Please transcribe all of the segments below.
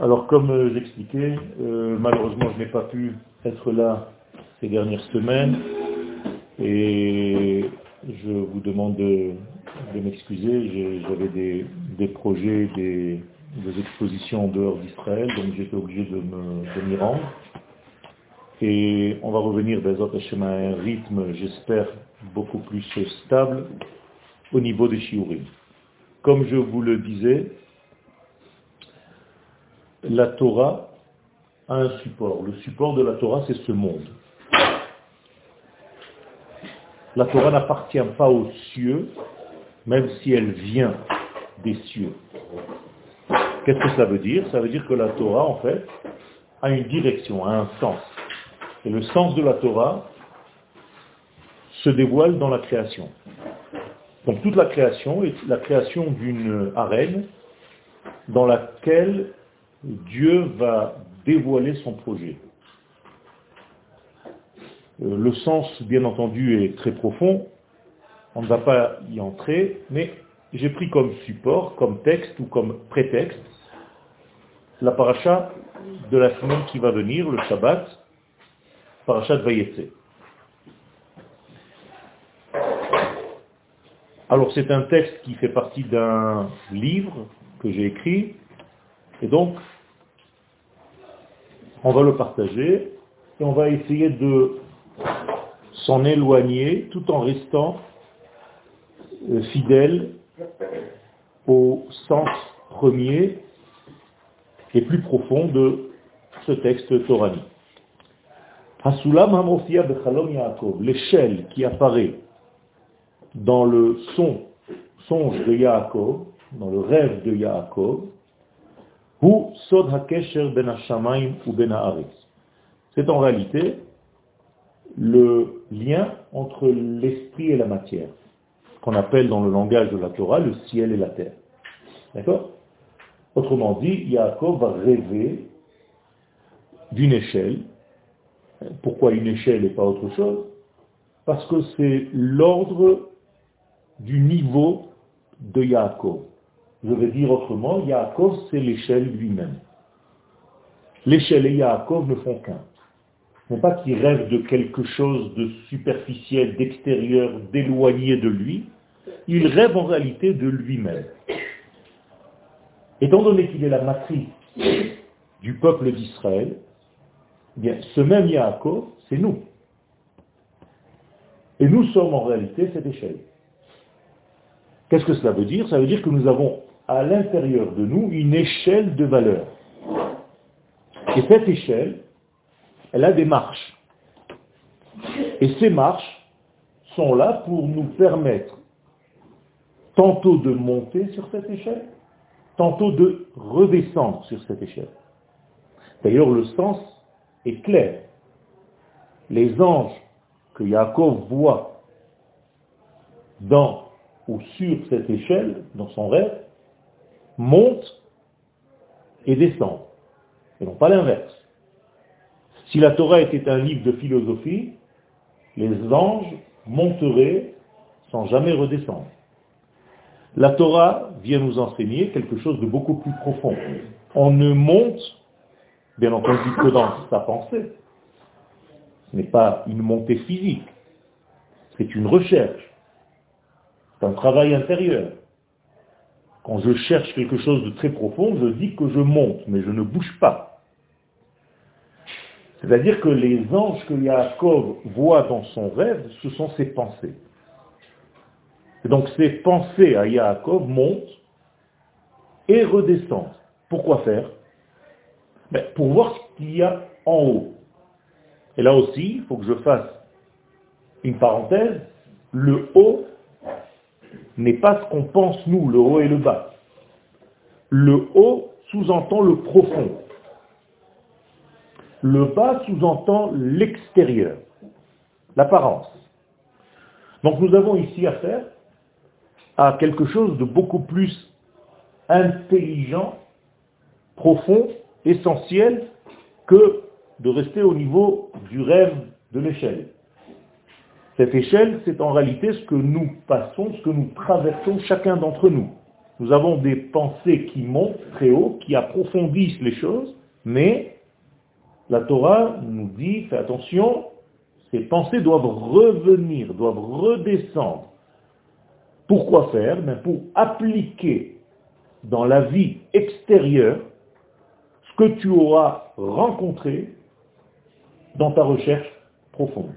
Alors comme euh, j'expliquais, euh, malheureusement je n'ai pas pu être là ces dernières semaines et je vous demande de, m'excuser. J'avais des, projets, des, expositions en dehors d'Israël, donc j'étais obligé de m'y rendre. Et on va revenir dans à un rythme, j'espère, beaucoup plus stable au niveau des shiurim. Comme je vous le disais, la Torah a un support. Le support de la Torah, c'est ce monde. La Torah n'appartient pas aux cieux, même si elle vient des cieux. Qu'est-ce que ça veut dire? Ça veut dire que la Torah, en fait, a une direction, a un sens. Et le sens de la Torah se dévoile dans la création. Donc toute la création est la création d'une arène dans laquelle Dieu va dévoiler son projet. Euh, le sens, bien entendu, est très profond. On ne va pas y entrer, mais j'ai pris comme support, comme texte ou comme prétexte la paracha de la semaine qui va venir, le Shabbat, paracha de Vayetse. Alors c'est un texte qui fait partie d'un livre que j'ai écrit, et donc on va le partager, et on va essayer de s'en éloigner tout en restant euh, fidèle au sens premier et plus profond de ce texte toranique. L'échelle qui apparaît dans le son, songe de Yaakov, dans le rêve de Yaakov, ou Sod HaKesher ben ou ben C'est en réalité le lien entre l'esprit et la matière, qu'on appelle dans le langage de la Torah le ciel et la terre. D'accord? Autrement dit, Yaakov va rêver d'une échelle. Pourquoi une échelle et pas autre chose? Parce que c'est l'ordre du niveau de Yaakov. Je vais dire autrement, Yaakov, c'est l'échelle lui-même. L'échelle et Yaakov ne font qu'un. Non pas qu'il rêve de quelque chose de superficiel, d'extérieur, d'éloigné de lui, il rêve en réalité de lui-même. Étant donné qu'il est la matrice du peuple d'Israël, eh bien, ce même Yaakov, c'est nous. Et nous sommes en réalité cette échelle. Qu'est-ce que cela veut dire? Ça veut dire que nous avons à l'intérieur de nous une échelle de valeur. Et cette échelle, elle a des marches. Et ces marches sont là pour nous permettre tantôt de monter sur cette échelle, tantôt de redescendre sur cette échelle. D'ailleurs, le sens est clair. Les anges que Yaakov voit dans ou sur cette échelle, dans son rêve, montent et descendent, et non pas l'inverse. Si la Torah était un livre de philosophie, les anges monteraient sans jamais redescendre. La Torah vient nous enseigner quelque chose de beaucoup plus profond. On ne monte, bien entendu, que dans sa pensée. Ce n'est pas une montée physique. C'est une recherche. C'est un travail intérieur. Quand je cherche quelque chose de très profond, je dis que je monte, mais je ne bouge pas. C'est-à-dire que les anges que Yaakov voit dans son rêve, ce sont ses pensées. Et donc ces pensées à Yaakov montent et redescendent. Pourquoi faire? Ben, Pour voir ce qu'il y a en haut. Et là aussi, il faut que je fasse une parenthèse. Le haut n'est pas ce qu'on pense nous, le haut et le bas. Le haut sous-entend le profond. Le bas sous-entend l'extérieur, l'apparence. Donc nous avons ici affaire à quelque chose de beaucoup plus intelligent, profond, essentiel, que de rester au niveau du rêve de l'échelle. Cette échelle, c'est en réalité ce que nous passons, ce que nous traversons chacun d'entre nous. Nous avons des pensées qui montent très haut, qui approfondissent les choses, mais la Torah nous dit, fais attention, ces pensées doivent revenir, doivent redescendre. Pourquoi faire? Ben Pour appliquer dans la vie extérieure ce que tu auras rencontré dans ta recherche profonde.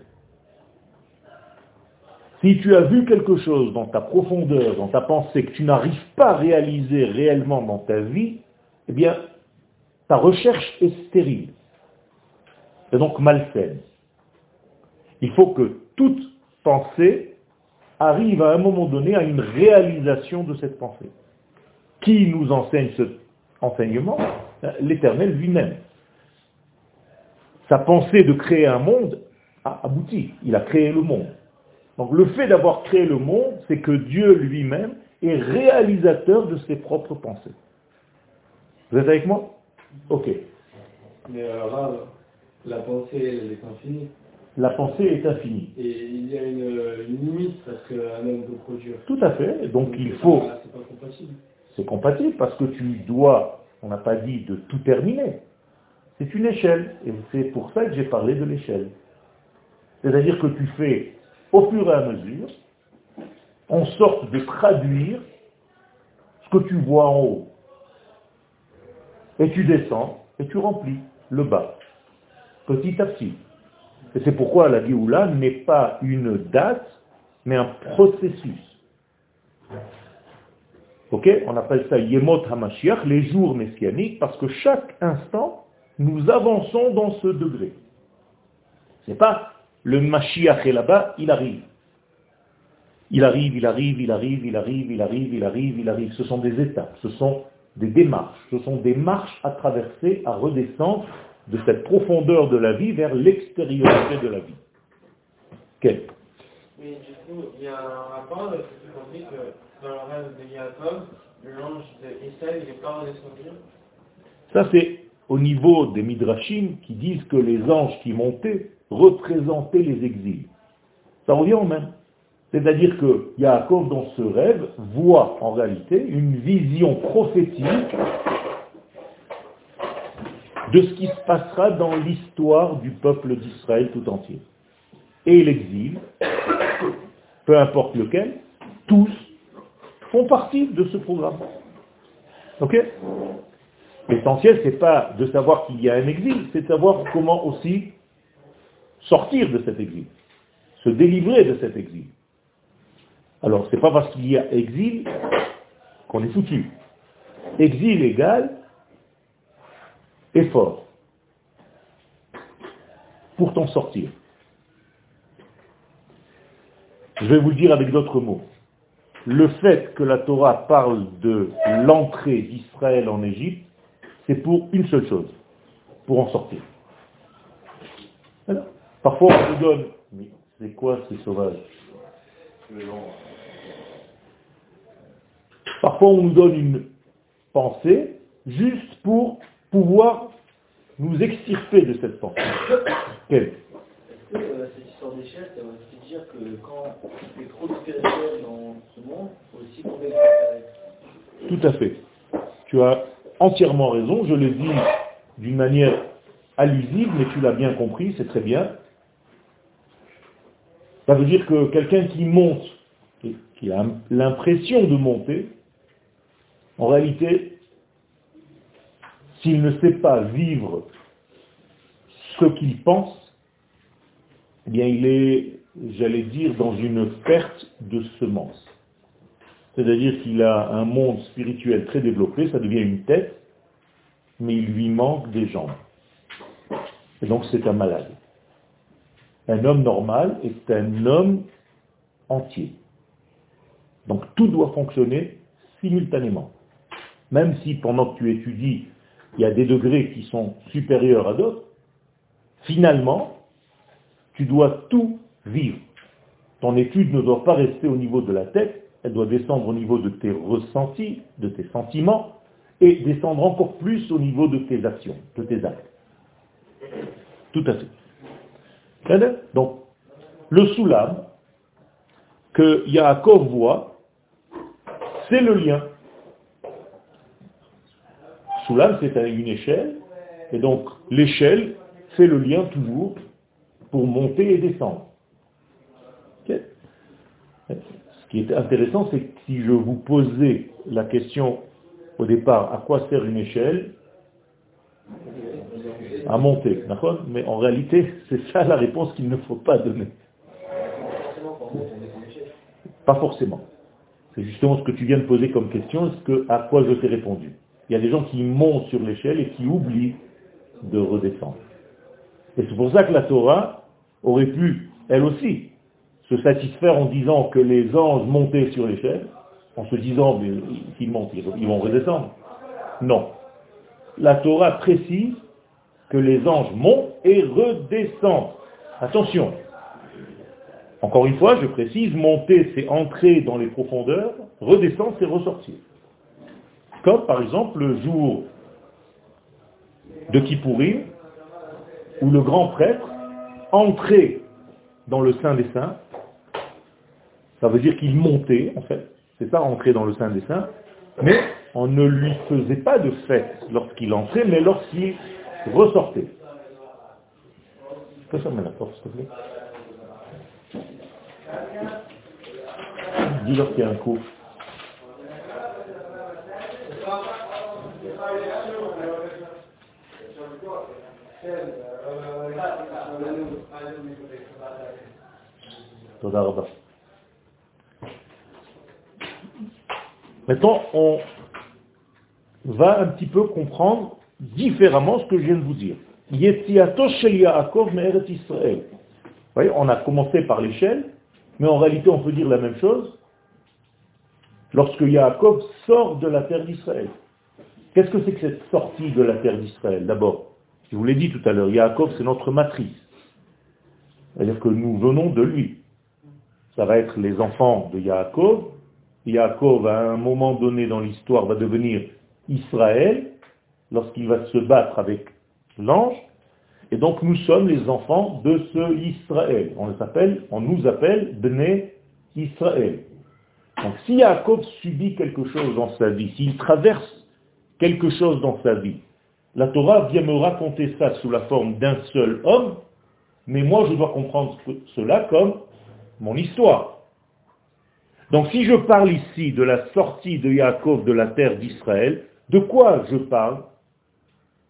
Si tu as vu quelque chose dans ta profondeur, dans ta pensée, que tu n'arrives pas à réaliser réellement dans ta vie, eh bien, ta recherche est stérile. Et donc malsaine. Il faut que toute pensée arrive à un moment donné à une réalisation de cette pensée. Qui nous enseigne ce enseignement? L'Éternel lui-même. Sa pensée de créer un monde a abouti. Il a créé le monde. Donc le fait d'avoir créé le monde, c'est que Dieu lui-même est réalisateur de ses propres pensées. Vous êtes avec moi? Ok. Mais alors la pensée, elle est infinie. La pensée est infinie. Et il y a une, limite parce qu'un homme peut produire. Tout à fait. Donc, il faut... C'est pas compatible. C'est compatible parce que tu dois, on n'a pas dit de tout terminer. C'est une échelle. Et c'est pour ça que j'ai parlé de l'échelle. C'est-à-dire que tu fais au fur et à mesure, en sorte de traduire ce que tu vois en haut. Et tu descends et tu remplis le bas, petit à petit. Et c'est pourquoi la Géoula n'est pas une date, mais un processus. Ok On appelle ça Yemot HaMashiach, les jours messianiques, parce que chaque instant, nous avançons dans ce degré. C'est pas le Mashiach est là-bas, il arrive. Il arrive, il arrive, il arrive, il arrive, il arrive, il arrive, il arrive. Ce sont des étapes, ce sont des démarches, ce sont des marches à traverser, à redescendre de cette profondeur de la vie vers l'extériorité de la vie. Quel Mais du coup, il y a un rapport avec ce que dit que dans le rêve de l'ange d'Israël, il n'est pas redescendu Ça, c'est au niveau des Midrashim qui disent que les anges qui montaient représentaient les exils. Ça revient au même. C'est-à-dire que Yaakov, dans ce rêve, voit en réalité une vision prophétique de ce qui se passera dans l'histoire du peuple d'Israël tout entier. Et l'exil, peu importe lequel, tous font partie de ce programme. Ok? L'essentiel, ce n'est pas de savoir qu'il y a un exil, c'est de savoir comment aussi sortir de cet exil, se délivrer de cet exil. Alors, ce n'est pas parce qu'il y a exil qu'on est foutu. Exil égal effort pour t'en sortir. Je vais vous le dire avec d'autres mots. Le fait que la Torah parle de l'entrée d'Israël en Égypte, c'est pour une seule chose, pour en sortir. Parfois on nous donne, mais c'est quoi ces sauvages Parfois on nous donne une pensée juste pour pouvoir nous extirper de cette pensée. Quelle? Est-ce que euh, cette histoire d'échelle, ça veut dire que quand tu fais trop spirituel dans ce monde, il faut aussi tomber dans Tout à fait. Tu as entièrement raison, je le dis d'une manière allusive, mais tu l'as bien compris, c'est très bien. Ça veut dire que quelqu'un qui monte, qui a l'impression de monter, en réalité, s'il ne sait pas vivre ce qu'il pense, eh bien il est, j'allais dire, dans une perte de semence. C'est-à-dire qu'il a un monde spirituel très développé, ça devient une tête, mais il lui manque des jambes. Et donc c'est un malade. Un homme normal est un homme entier. Donc tout doit fonctionner simultanément. Même si pendant que tu étudies il y a des degrés qui sont supérieurs à d'autres, finalement, tu dois tout vivre. Ton étude ne doit pas rester au niveau de la tête, elle doit descendre au niveau de tes ressentis, de tes sentiments, et descendre encore plus au niveau de tes actions, de tes actes. Tout à fait. Donc, le soulam que Yaakov voit, c'est le lien. Soulam, c'est une échelle, et donc l'échelle fait le lien toujours pour monter et descendre. Ce qui est intéressant, c'est que si je vous posais la question au départ, à quoi sert une échelle À monter, d'accord? Mais en réalité, c'est ça la réponse qu'il ne faut pas donner. Pas forcément. C'est justement ce que tu viens de poser comme question, ce que, à quoi je t'ai répondu? Il y a des gens qui montent sur l'échelle et qui oublient de redescendre. Et c'est pour ça que la Torah aurait pu, elle aussi, se satisfaire en disant que les anges montaient sur l'échelle, en se disant qu'ils montent, ils vont redescendre. Non. La Torah précise que les anges montent et redescendent. Attention. Encore une fois, je précise, monter c'est entrer dans les profondeurs, redescendre c'est ressortir. Comme par exemple le jour de Kippourim, où le grand prêtre entrait dans le Saint des Saints, ça veut dire qu'il montait, en fait, c'est ça, entrer dans le Saint des Saints, mais on ne lui faisait pas de fête lorsqu'il entrait, mais lorsqu'il ressortait. Ça met la porte, s'il te plaît? Dis-leur qu'il y a un coup. Maintenant, on va un petit peu comprendre différemment ce que je viens de vous dire. voyez, on a commencé par l'échelle, mais en réalité on peut dire la même chose lorsque Yaakov sort de la terre d'Israël. Qu'est-ce que c'est que cette sortie de la terre d'Israël? D'abord, je vous l'ai dit tout à l'heure, Yaakov, c'est notre matrice. C'est-à-dire que nous venons de lui. Ça va être les enfants de Yaakov. Yaakov, à un moment donné dans l'histoire, va devenir Israël, lorsqu'il va se battre avec l'ange. Et donc nous sommes les enfants de ce Israël. On, on nous appelle Bnei Israël. Donc si Yaakov subit quelque chose dans sa vie, s'il traverse quelque chose dans sa vie, la Torah vient me raconter ça sous la forme d'un seul homme, mais moi je dois comprendre cela comme mon histoire. Donc si je parle ici de la sortie de Yaakov de la terre d'Israël, de quoi je parle?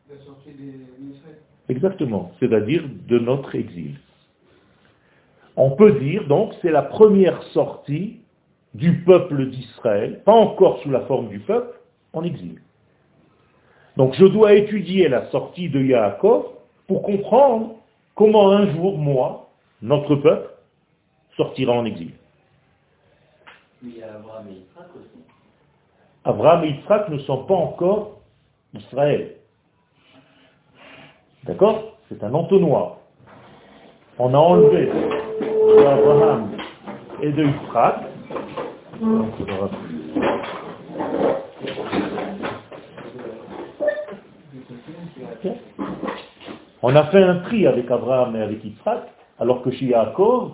La sortie d'Israël. Exactement, c'est-à-dire de notre exil. On peut dire donc c'est la première sortie du peuple d'Israël, pas encore sous la forme du peuple, en exil. Donc je dois étudier la sortie de Yaakov pour comprendre comment un jour, moi, notre peuple, sortira en exil. Mais Abraham et Yitzhak aussi. Abraham et Yitzhak ne sont pas encore Israël. D'accord? C'est un entonnoir. On a enlevé d'Abraham et de. On a fait un tri avec Abraham et avec Yitzhak, alors que chez Yaakov,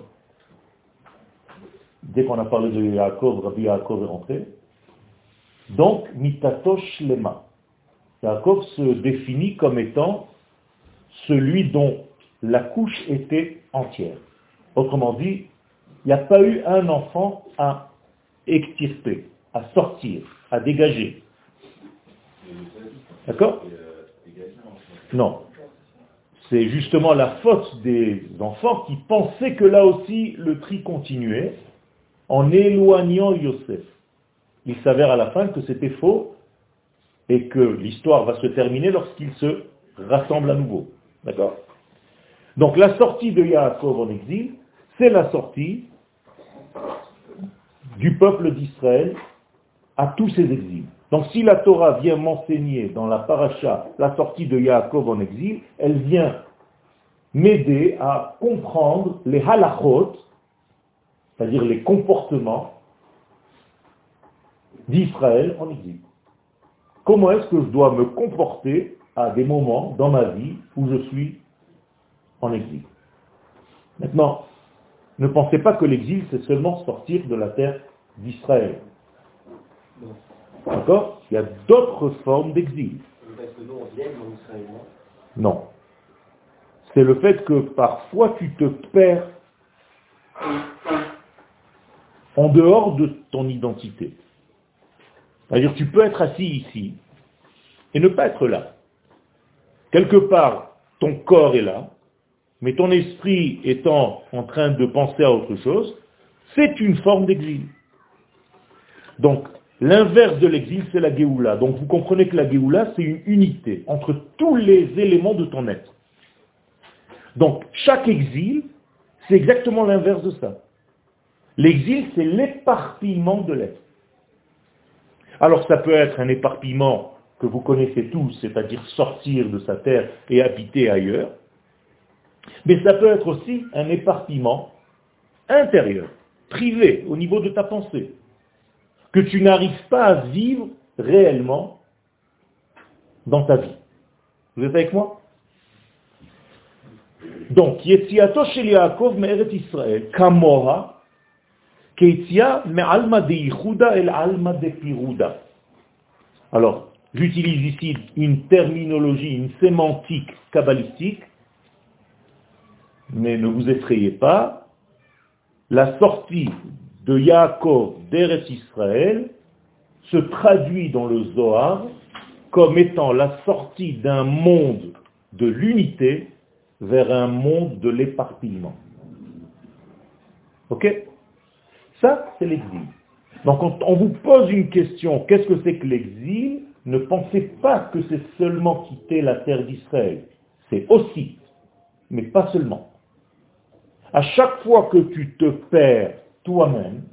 dès qu'on a parlé de Yaakov, Rabbi Yaakov est rentré. Donc, mitatosh lema. Yaakov se définit comme étant celui dont la couche était entière. Autrement dit, il n'y a pas eu un enfant à extirper, à sortir, à dégager. D'accord? Non. C'est justement la faute des enfants qui pensaient que là aussi le tri continuait en éloignant Yosef. Il s'avère à la fin que c'était faux et que l'histoire va se terminer lorsqu'il se rassemble à nouveau. D'accord? Donc la sortie de Yaakov en exil, c'est la sortie du peuple d'Israël à tous ses exils. Donc si la Torah vient m'enseigner dans la paracha la sortie de Yaakov en exil, elle vient m'aider à comprendre les halachot, c'est-à-dire les comportements d'Israël en exil. Comment est-ce que je dois me comporter à des moments dans ma vie où je suis en exil Maintenant, ne pensez pas que l'exil, c'est seulement sortir de la terre d'Israël. D'accord? Il y a d'autres formes d'exil. Non. C'est le fait que parfois tu te perds en dehors de ton identité. C'est-à-dire tu peux être assis ici et ne pas être là. Quelque part, ton corps est là, mais ton esprit étant en train de penser à autre chose, c'est une forme d'exil. Donc, l'inverse de l'exil, c'est la Géoula. Donc, vous comprenez que la Géoula, c'est une unité entre tous les éléments de ton être. Donc, chaque exil, c'est exactement l'inverse de ça. L'exil, c'est l'éparpillement de l'être. Alors, ça peut être un éparpillement que vous connaissez tous, c'est-à-dire sortir de sa terre et habiter ailleurs. Mais ça peut être aussi un éparpillement intérieur, privé, au niveau de ta pensée, que tu n'arrives pas à vivre réellement dans ta vie. Vous êtes avec moi? Donc, Yetziato shel Yaakov me'eret Israël, me'alma de alma de piruda. Alors, j'utilise ici une terminologie, une sémantique kabbalistique, mais ne vous effrayez pas, la sortie de Yaakov d'Eretz Israël se traduit dans le Zohar comme étant la sortie d'un monde de l'unité vers un monde de l'éparpillement. Ok? Ça, c'est l'exil. Donc quand on vous pose une question, qu'est-ce que c'est que l'exil? Ne pensez pas que c'est seulement quitter la terre d'Israël. C'est aussi, mais pas seulement. À chaque fois que tu te perds toi-même,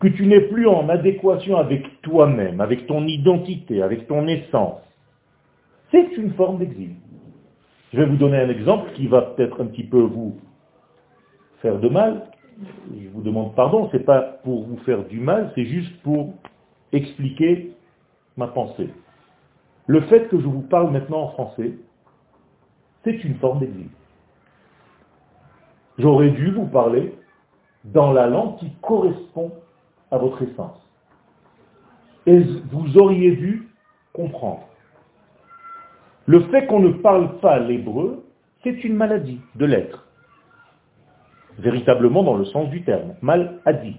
que tu n'es plus en adéquation avec toi-même, avec ton identité, avec ton essence, c'est une forme d'exil. Je vais vous donner un exemple qui va peut-être un petit peu vous faire de mal. Je vous demande pardon, ce n'est pas pour vous faire du mal, c'est juste pour expliquer ma pensée. Le fait que je vous parle maintenant en français, c'est une forme d'exil. J'aurais dû vous parler dans la langue qui correspond à votre essence. Et vous auriez dû comprendre. Le fait qu'on ne parle pas l'hébreu, c'est une maladie de l'être. Véritablement dans le sens du terme. Mal a dit.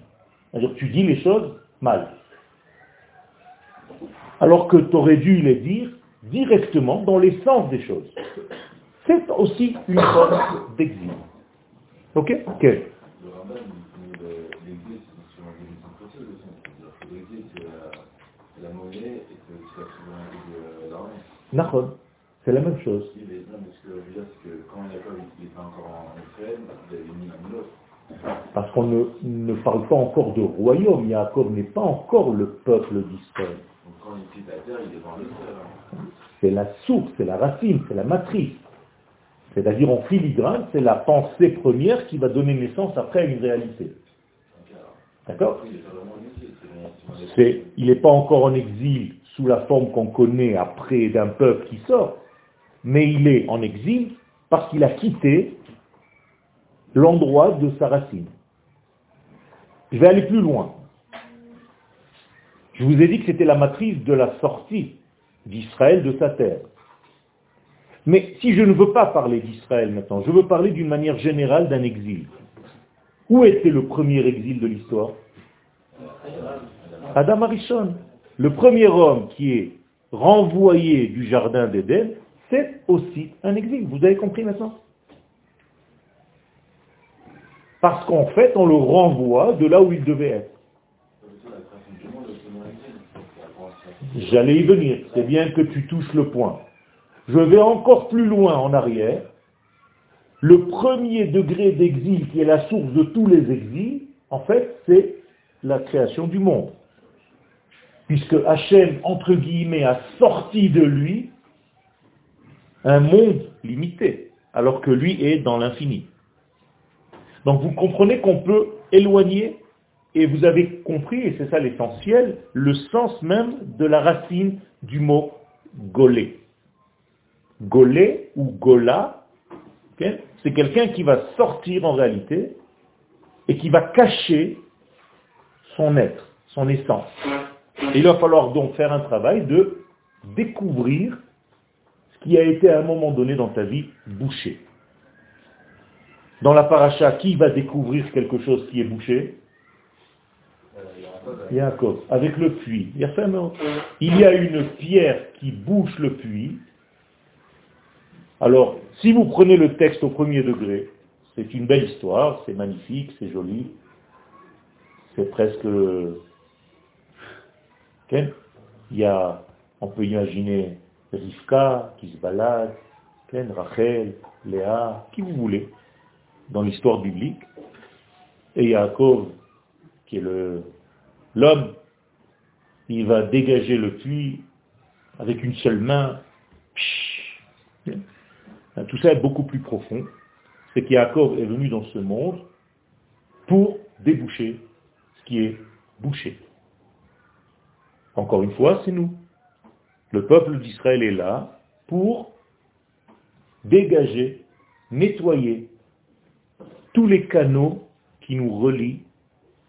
C'est-à-dire tu dis les choses mal. Alors que tu aurais dû les dire directement dans l'essence des choses. C'est aussi une forme d'exil. Ok? Ok. Nahon. C'est la même chose. Oui, mais non, mais ce que je veux dire, c'est que quand Jacob n'était pas encore en Israël, il avait mis un autre. Parce qu'on ne, ne parle pas encore de royaume. Yaakov n'est pas encore le peuple d'Israël. Donc quand il quitte la terre, il est dans l'Israël. hein. C'est la source, c'est la racine, c'est la matrice. C'est-à-dire en filigrane, c'est la pensée première qui va donner naissance après à une réalité. D'accord? C'est, il n'est pas encore en exil sous la forme qu'on connaît après d'un peuple qui sort, mais il est en exil parce qu'il a quitté l'endroit de sa racine. Je vais aller plus loin. Je vous ai dit que c'était la matrice de la sortie d'Israël de sa terre. Mais si je ne veux pas parler d'Israël maintenant, je veux parler d'une manière générale d'un exil. Où était le premier exil de l'histoire? Adam Arishon, le premier homme qui est renvoyé du jardin d'Éden, c'est aussi un exil. Vous avez compris maintenant? Parce qu'en fait, on le renvoie de là où il devait être. J'allais y venir. C'est bien que tu touches le point. Je vais encore plus loin en arrière. Le premier degré d'exil qui est la source de tous les exils, en fait, c'est la création du monde. Puisque Hachem, entre guillemets, a sorti de lui un monde limité, alors que lui est dans l'infini. Donc vous comprenez qu'on peut éloigner, et vous avez compris, et c'est ça l'essentiel, le sens même de la racine du mot golé. Golé ou gola, c'est quelqu'un qui va sortir en réalité et qui va cacher son être, son essence. Il va falloir donc faire un travail de découvrir qui a été à un moment donné dans ta vie bouché. Dans la paracha, qui va découvrir quelque chose qui est bouché? Yaakov, avec le puits. Il y a une pierre qui bouche le puits. Alors, si vous prenez le texte au premier degré, c'est une belle histoire, c'est magnifique, c'est joli, c'est presque... Il y a, on peut imaginer Rivka qui se balade, Rachel, Léa, qui vous voulez, dans l'histoire biblique, et Yaakov, qui est L'homme, il va dégager le puits avec une seule main. Tout ça est beaucoup plus profond. C'est qu'Yaakov est venu dans ce monde pour déboucher ce qui est bouché. Encore une fois, c'est nous. Le peuple d'Israël est là pour dégager, nettoyer tous les canaux qui nous relient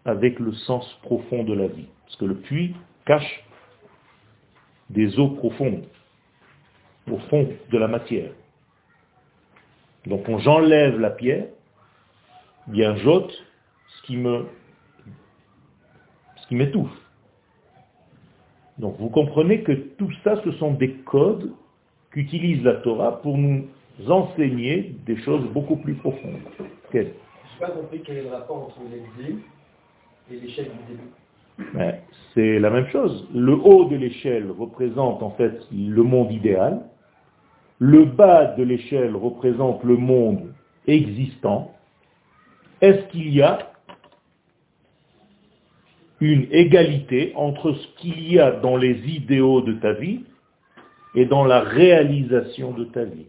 avec le sens profond de la vie. Parce que le puits cache des eaux profondes, au fond de la matière. Donc quand j'enlève la pierre, bien j'ôte ce qui ce qui m'étouffe. Donc vous comprenez que tout ça, ce sont des codes qu'utilise la Torah pour nous enseigner des choses beaucoup plus profondes. Je n'ai pas compris quel est le rapport entre l'exil l'échelle du début C'est la même chose. Le haut de l'échelle représente en fait le monde idéal. Le bas de l'échelle représente le monde existant. Est-ce qu'il y a une égalité entre ce qu'il y a dans les idéaux de ta vie et dans la réalisation de ta vie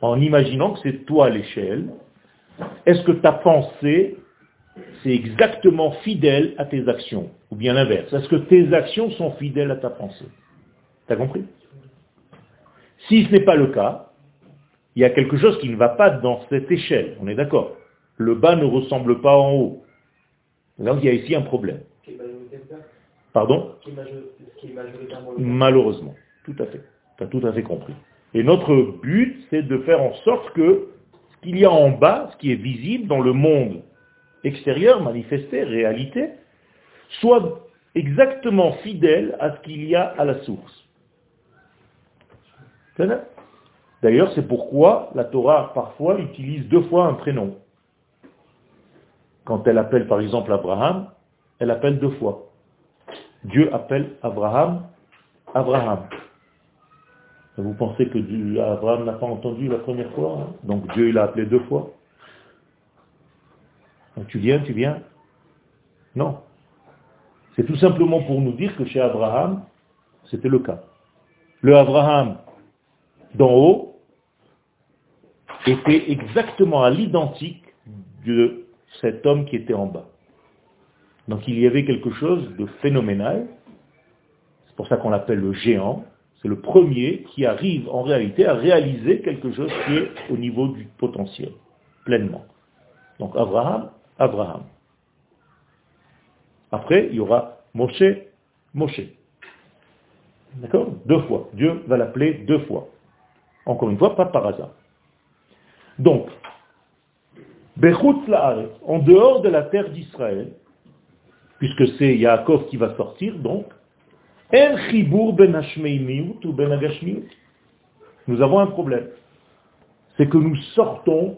En imaginant que c'est toi l'échelle, est-ce que ta pensée c'est exactement fidèle à tes actions, ou bien l'inverse. Est-ce que tes actions sont fidèles à ta pensée? T'as compris? Si ce n'est pas le cas, il y a quelque chose qui ne va pas dans cette échelle, on est d'accord. Le bas ne ressemble pas en haut. Donc il y a ici un problème. Pardon Malheureusement, tout à fait. Tu as tout à fait compris. Et notre but, c'est de faire en sorte que ce qu'il y a en bas, ce qui est visible dans le monde extérieur, manifesté, réalité, soit exactement fidèle à ce qu'il y a à la source. D'ailleurs, c'est pourquoi la Torah parfois utilise deux fois un prénom. Quand elle appelle par exemple Abraham, elle appelle deux fois. Dieu appelle Abraham Abraham. Vous pensez que Abraham n'a pas entendu la première fois hein? Donc Dieu l'a appelé deux fois tu viens, tu viens Non. C'est tout simplement pour nous dire que chez Abraham, c'était le cas. Le Abraham d'en haut était exactement à l'identique de cet homme qui était en bas. Donc il y avait quelque chose de phénoménal. C'est pour ça qu'on l'appelle le géant. C'est le premier qui arrive en réalité à réaliser quelque chose qui est au niveau du potentiel, pleinement. Donc Abraham Abraham. Après, il y aura Moshe, Moshe. D'accord? Deux fois. Dieu va l'appeler deux fois. Encore une fois, pas par hasard. Donc, en dehors de la terre d'Israël, puisque c'est Yaakov qui va sortir, donc, ben ben nous avons un problème. C'est que nous sortons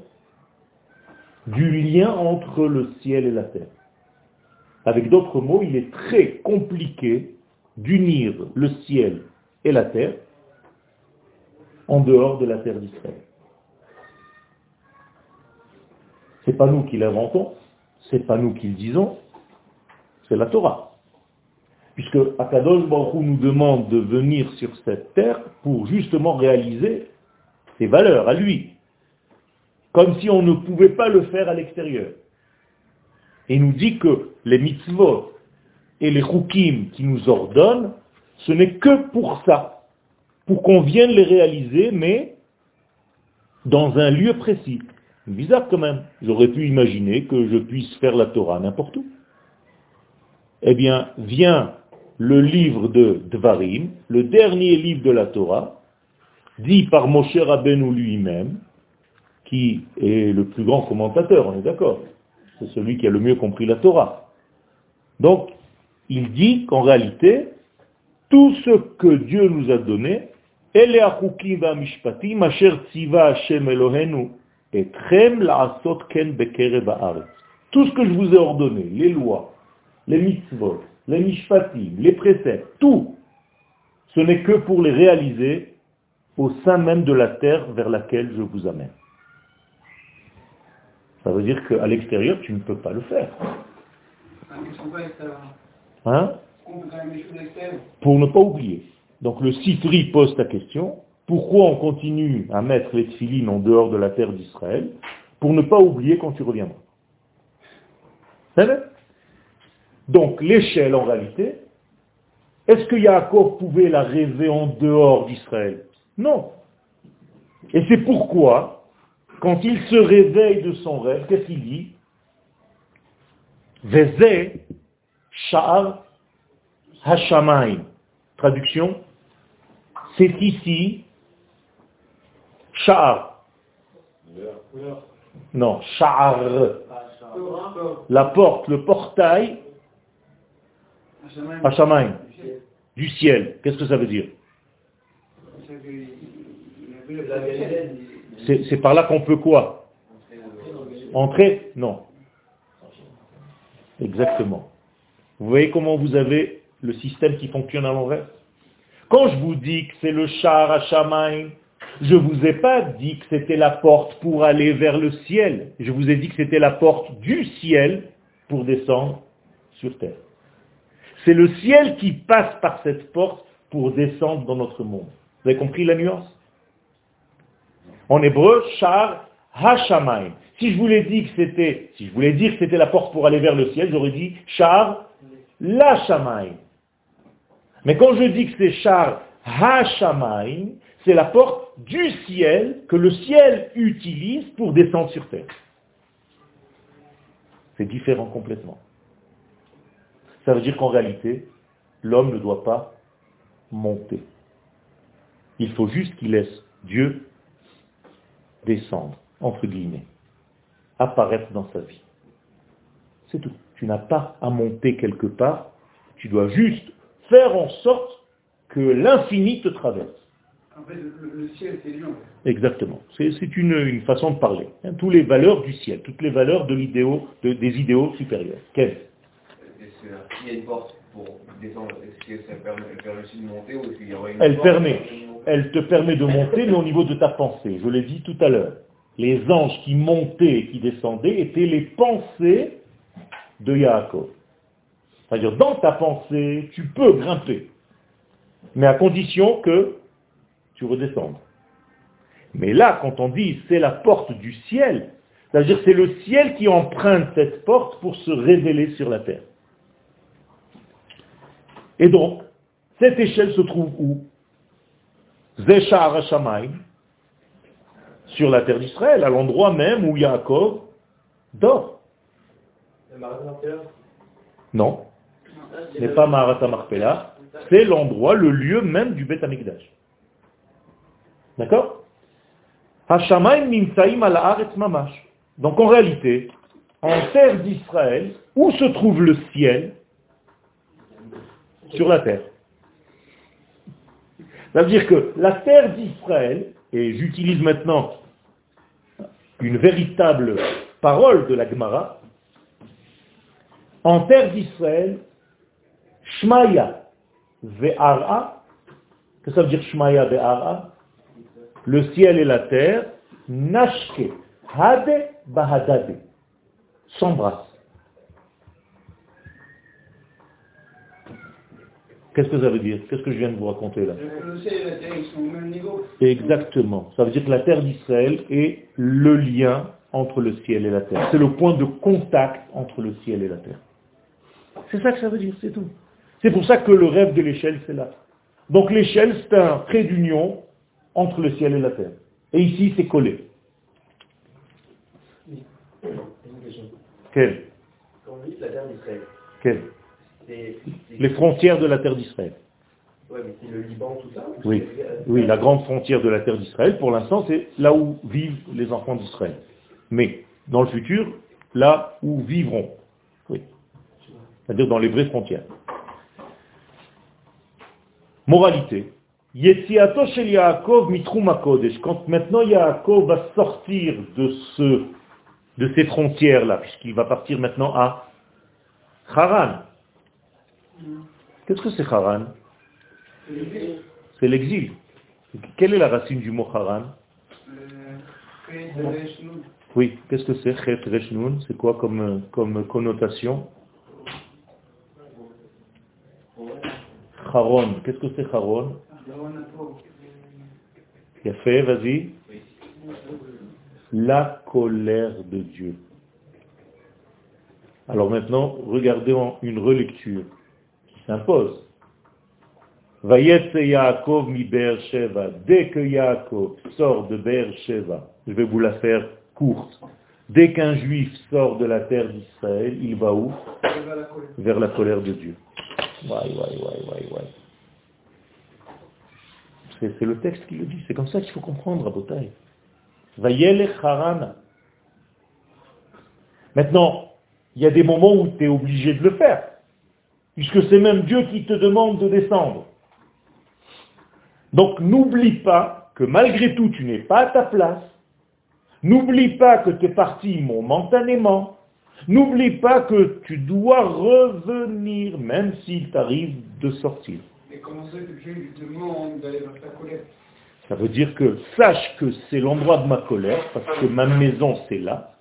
du lien entre le ciel et la terre. Avec d'autres mots, il est très compliqué d'unir le ciel et la terre en dehors de la terre d'Israël. C'est pas nous qui l'inventons, c'est pas nous qui le disons, c'est la Torah. Puisque Akadosh Baruch nous demande de venir sur cette terre pour justement réaliser ses valeurs à lui, comme si on ne pouvait pas le faire à l'extérieur. Et il nous dit que les mitzvot et les chukim qui nous ordonnent, ce n'est que pour ça, pour qu'on vienne les réaliser, mais dans un lieu précis. Bizarre quand même. J'aurais pu imaginer que je puisse faire la Torah n'importe où. Eh bien, viens le livre de Dvarim, le dernier livre de la Torah, dit par Moshe Rabbeinu lui-même, qui est le plus grand commentateur, on est d'accord C'est celui qui a le mieux compris la Torah. Donc, il dit qu'en réalité, tout ce que Dieu nous a donné, tout ce que je vous ai ordonné, les lois, les mitzvot, les mishpatim, les préceptes, tout, ce n'est que pour les réaliser au sein même de la terre vers laquelle je vous amène. Ça veut dire qu'à l'extérieur, tu ne peux pas le faire. Hein? Pour ne pas oublier. Donc le Sifri pose ta question, pourquoi on continue à mettre les tfilines en dehors de la terre d'Israël Pour ne pas oublier quand tu reviendras. Donc l'échelle en réalité, est-ce que Yaakov pouvait la rêver en dehors d'Israël? Non. Et c'est pourquoi, quand il se réveille de son rêve, qu'est-ce qu'il dit? Veze Sha'ar Hashamayim. Traduction, c'est ici Sha'ar. Non, Sha'ar. La porte, le portail Hashamayim. Du ciel. Qu'est-ce que ça veut dire? C'est par là qu'on peut quoi? Entrer? Non. Exactement. Vous voyez comment vous avez le système qui fonctionne à l'envers? Quand je vous dis que c'est le char à je ne vous ai pas dit que c'était la porte pour aller vers le ciel. Je vous ai dit que c'était la porte du ciel pour descendre sur terre. C'est le ciel qui passe par cette porte pour descendre dans notre monde. Vous avez compris la nuance? En hébreu, char Hashamayim. Si je voulais dire que c'était, si je voulais dire que c'était la porte pour aller vers le ciel, j'aurais dit char la Mais quand je dis que c'est char Hashamayim, c'est la porte du ciel que le ciel utilise pour descendre sur terre. C'est différent complètement. Ça veut dire qu'en réalité, l'homme ne doit pas monter. Il faut juste qu'il laisse Dieu descendre, entre guillemets, apparaître dans sa vie. C'est tout. Tu n'as pas à monter quelque part, tu dois juste faire en sorte que l'infini te traverse. En fait, le, ciel, c'est Dieu. Exactement. C'est une, une, façon de parler. Hein, toutes les valeurs du ciel, toutes les valeurs de l'idéo, de, des idéaux supérieurs. Quel s'il y a une porte pour descendre, est-ce que ça permet, elle permet aussi de monter ou est-ce qu'il y aurait une Elle porte permet. Elle te permet de monter, mais au niveau de ta pensée. Je l'ai dit tout à l'heure. Les anges qui montaient et qui descendaient étaient les pensées de Yaakov. C'est-à-dire, dans ta pensée, tu peux grimper, mais à condition que tu redescendes. Mais là, quand on dit c'est la porte du ciel, c'est-à-dire c'est le ciel qui emprunte cette porte pour se révéler sur la terre. Et donc, cette échelle se trouve où? Zeshar Hashamayim, sur la terre d'Israël, à l'endroit même où Yaakov dort. Non, ce n'est pas Maharata Marpella, c'est l'endroit, le lieu même du Beth Amikdash. D'accord? Donc en réalité, en terre d'Israël, où se trouve le ciel? Sur la terre. Ça veut dire que la terre d'Israël, et j'utilise maintenant une véritable parole de la Gemara, en terre d'Israël, Shmaya ve'ara, que ça veut dire Shmaya ve'ara? Le ciel et la terre, Nashke, Hade bahadade, s'embrassent. Qu'est-ce que ça veut dire? Qu'est-ce que je viens de vous raconter là? Le ciel et la terre, ils sont au même niveau. Exactement. Ça veut dire que la terre d'Israël est le lien entre le ciel et la terre. C'est le point de contact entre le ciel et la terre. C'est ça que ça veut dire, c'est tout. C'est pour ça que le rêve de l'échelle, c'est là. Donc l'échelle, c'est un trait d'union entre le ciel et la terre. Et ici, c'est collé. Une question. Quel? Quand on dit la terre d'Israël, Quel? C'est. c'est- Les frontières de la terre d'Israël. Ouais, mais c'est le Liban, tout ça ou Oui, oui, la grande frontière de la terre d'Israël, pour l'instant, c'est là où vivent les enfants d'Israël. Mais dans le futur, là où vivront. Oui. C'est-à-dire dans les vraies frontières. Moralité. Yetziato shel Yaakov mitrum. Quand maintenant Yaakov va sortir de ce, de ces frontières-là, puisqu'il va partir maintenant à Haran. Qu'est-ce que c'est Haran C'est l'exil. Quelle est la racine du mot Haran Oui, qu'est-ce que c'est Chet C'est quoi comme, comme connotation? Haron. Qu'est-ce que c'est Haron Fait, vas-y. La colère de Dieu. Alors maintenant, regardez en une relecture qui s'impose. Vayetse Yaakov mi Be'er Sheva. Dès que Yaakov sort de Be'er Sheva, je vais vous la faire courte. Dès qu'un juif sort de la terre d'Israël, il va où? Vers la colère de Dieu. C'est le texte qui le dit. C'est comme ça qu'il faut comprendre, Rabotai. Vayele Harana. Maintenant, il y a des moments où tu es obligé de le faire. Puisque c'est même Dieu qui te demande de descendre. Donc n'oublie pas que malgré tout, tu n'es pas à ta place. N'oublie pas que tu es parti momentanément. N'oublie pas que tu dois revenir, même s'il t'arrive de sortir. Mais comment ça que Dieu lui demande d'aller vers ta colère Ça veut dire que sache que c'est l'endroit de ma colère, parce que ma maison c'est là.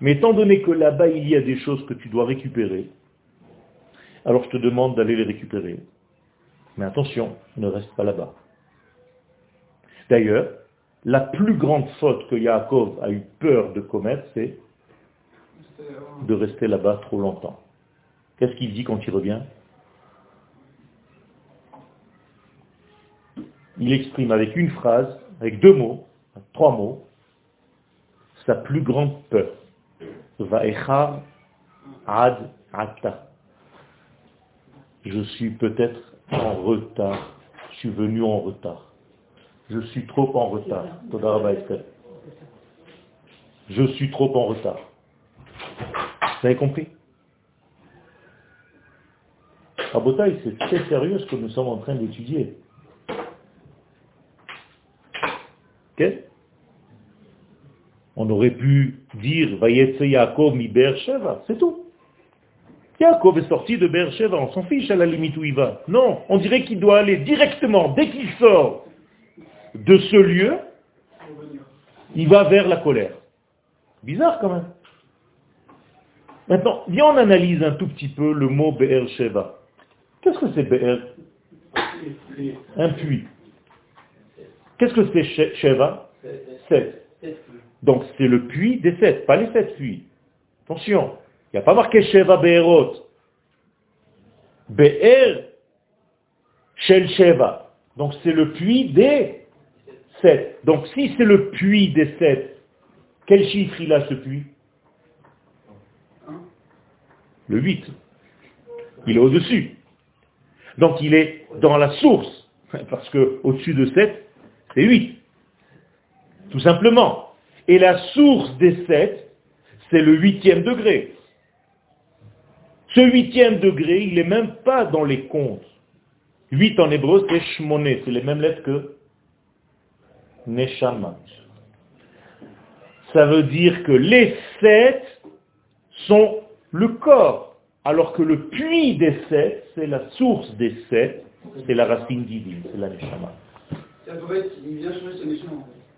Mais étant donné que là-bas il y a des choses que tu dois récupérer, alors je te demande d'aller les récupérer. Mais attention, ne reste pas là-bas. D'ailleurs, la plus grande faute que Yaakov a eu peur de commettre, c'est de rester là-bas trop longtemps. Qu'est-ce qu'il dit quand il revient? Il exprime avec une phrase, avec deux mots, trois mots, sa plus grande peur. Ad. Je suis peut-être en retard. Je suis venu en retard. Je suis trop en retard. Je suis trop en retard. Vous avez compris? Rabotaï, c'est très sérieux ce que nous sommes en train d'étudier. On aurait pu dire Yaakov mi Beersheva, c'est tout. Yaakov est sorti de Beersheva, on s'en fiche à la limite où il va. Non, on dirait qu'il doit aller directement, dès qu'il sort de ce lieu, il va vers la colère. Bizarre quand même. Maintenant, viens on analyse un tout petit peu le mot Be'er Sheva. Qu'est-ce que c'est Be'er? Un puits. Qu'est-ce que c'est She- Sheva Sept. Donc c'est le puits des sept, pas les sept puits. Attention, il n'y a pas marqué Sheva Be'erot. Be'er Shel Sheva. Donc c'est le puits des sept. Donc si c'est le puits des sept, quel chiffre il a ce puits? Le 8. Il est au-dessus. Donc il est dans la source. Parce que au-dessus de 7, c'est 8. Tout simplement. Et la source des 7, c'est le huitième degré. Ce huitième degré, il n'est même pas dans les comptes. 8 en hébreu, c'est shmoné, c'est les mêmes lettres que neshama. Ça veut dire que les 7 sont le corps, alors que le puits des 7, c'est la source des 7, c'est la racine divine, c'est la neshama.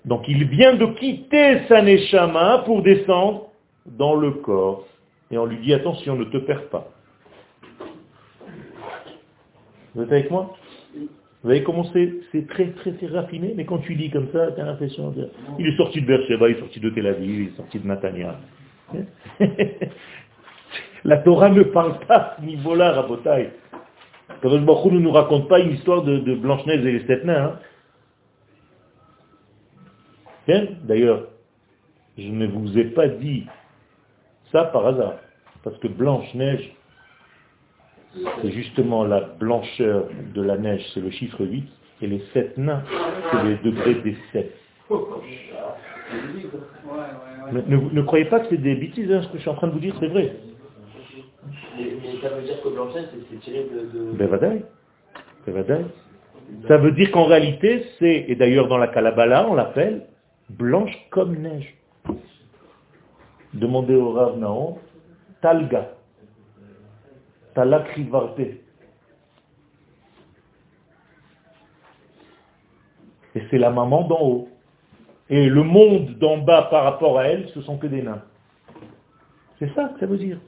Donc il vient de quitter sa neshama pour descendre dans le corps. Et on lui dit, attention, ne te perds pas. Vous êtes avec moi Vous voyez comment c'est très, très très raffiné, mais quand tu lis comme ça, tu as l'impression de... Il est sorti de Beersheba, il est sorti de Tel Aviv, il est sorti de Natania. La Torah ne parle pas à ce niveau-là, Rabotai. Kadosh Baruch ne nous raconte pas une histoire de, de Blanche-Neige et les sept nains. hein. Bien, D'ailleurs, je ne vous ai pas dit ça par hasard. Parce que Blanche-Neige, c'est justement la blancheur de la neige, c'est le chiffre 8, et les sept nains, c'est les degrés des sept. Ne, ne croyez pas que c'est des bêtises, hein, ce que je suis en train de vous dire, c'est vrai. Mais, mais ça veut dire que Blanchette, c'est c'est tiré de... de... Bevadaï. Bevadaï. Ça veut dire qu'en réalité, c'est, et d'ailleurs dans la Kalabala, on l'appelle blanche comme neige. Demandez au Rav Naon, Talga. Talakrivarte. Et c'est la maman d'en haut. Et le monde d'en bas par rapport à elle, ce sont que des nains. C'est ça que ça veut dire.